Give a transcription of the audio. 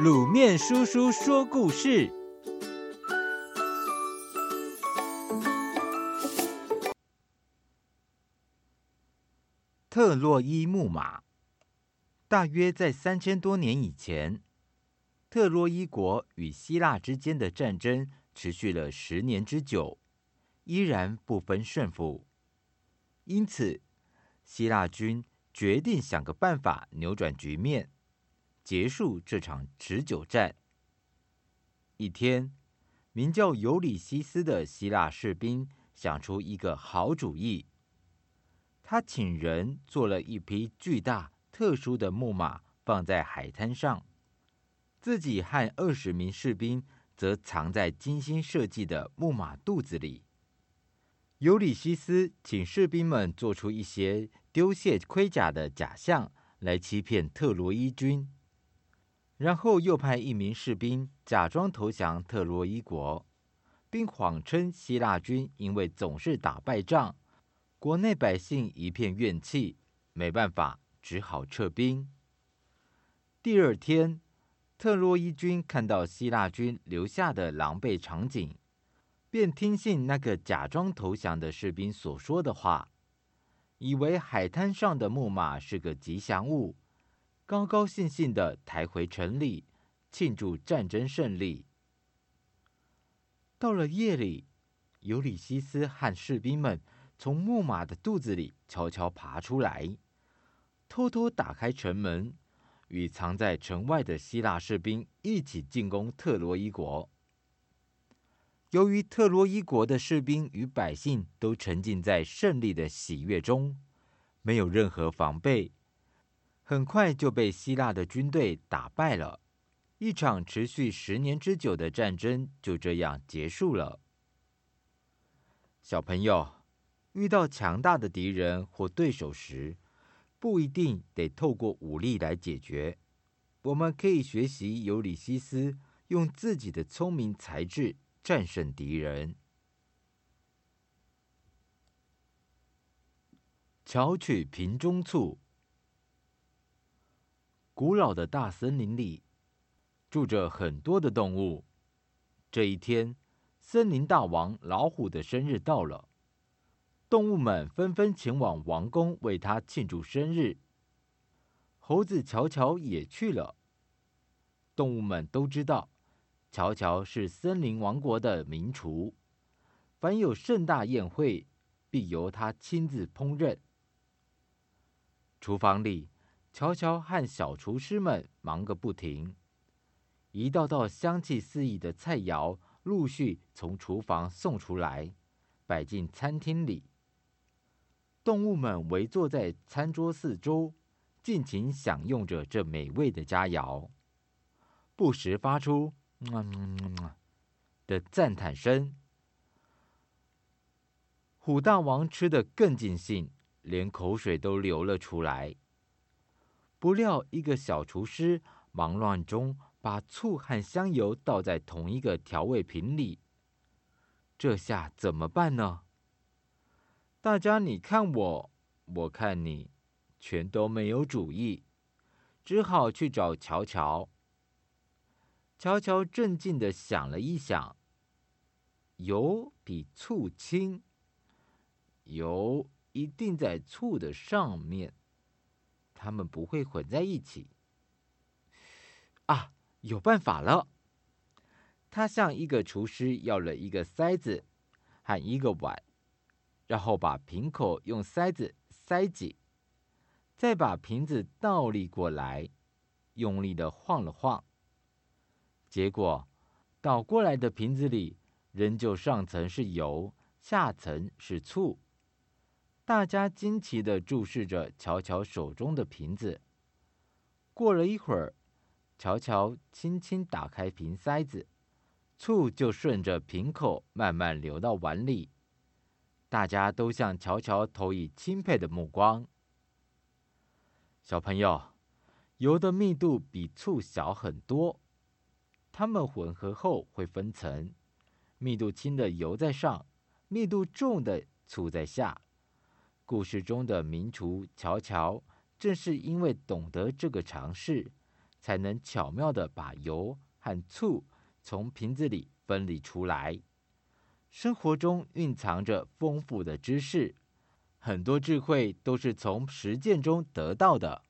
卤面叔叔说故事：特洛伊木马。大约在三千多年以前，特洛伊国与希腊之间的战争持续了十年之久，依然不分胜负。因此，希腊军决定想个办法扭转局面。结束这场持久战。一天，名叫尤里西斯的希腊士兵想出一个好主意。他请人做了一匹巨大、特殊的木马，放在海滩上，自己和二十名士兵则藏在精心设计的木马肚子里。尤里西斯请士兵们做出一些丢卸盔甲的假象，来欺骗特洛伊军。然后又派一名士兵假装投降特洛伊国，并谎称希腊军因为总是打败仗，国内百姓一片怨气，没办法，只好撤兵。第二天，特洛伊军看到希腊军留下的狼狈场景，便听信那个假装投降的士兵所说的话，以为海滩上的木马是个吉祥物。高高兴兴地抬回城里，庆祝战争胜利。到了夜里，尤里西斯和士兵们从木马的肚子里悄悄爬出来，偷偷打开城门，与藏在城外的希腊士兵一起进攻特洛伊国。由于特洛伊国的士兵与百姓都沉浸在胜利的喜悦中，没有任何防备。很快就被希腊的军队打败了，一场持续十年之久的战争就这样结束了。小朋友，遇到强大的敌人或对手时，不一定得透过武力来解决，我们可以学习尤里西斯，用自己的聪明才智战胜敌人。巧取瓶中醋。古老的大森林里，住着很多的动物。这一天，森林大王老虎的生日到了，动物们纷纷前往王宫为他庆祝生日。猴子乔乔也去了。动物们都知道，乔乔是森林王国的名厨，凡有盛大宴会，必由他亲自烹饪。厨房里。乔乔和小厨师们忙个不停，一道道香气四溢的菜肴陆续从厨房送出来，摆进餐厅里。动物们围坐在餐桌四周，尽情享用着这美味的佳肴，不时发出“嗯”的赞叹声。虎大王吃得更尽兴，连口水都流了出来。不料，一个小厨师忙乱中把醋和香油倒在同一个调味瓶里，这下怎么办呢？大家你看我，我看你，全都没有主意，只好去找乔乔。乔乔镇静的想了一想，油比醋轻，油一定在醋的上面。他们不会混在一起。啊，有办法了！他向一个厨师要了一个筛子和一个碗，然后把瓶口用塞子塞紧，再把瓶子倒立过来，用力的晃了晃。结果，倒过来的瓶子里仍旧上层是油，下层是醋。大家惊奇地注视着乔乔手中的瓶子。过了一会儿，乔乔轻轻打开瓶塞子，醋就顺着瓶口慢慢流到碗里。大家都向乔乔投以钦佩的目光。小朋友，油的密度比醋小很多，它们混合后会分层，密度轻的油在上，密度重的醋在下。故事中的名厨乔乔，正是因为懂得这个常识，才能巧妙的把油和醋从瓶子里分离出来。生活中蕴藏着丰富的知识，很多智慧都是从实践中得到的。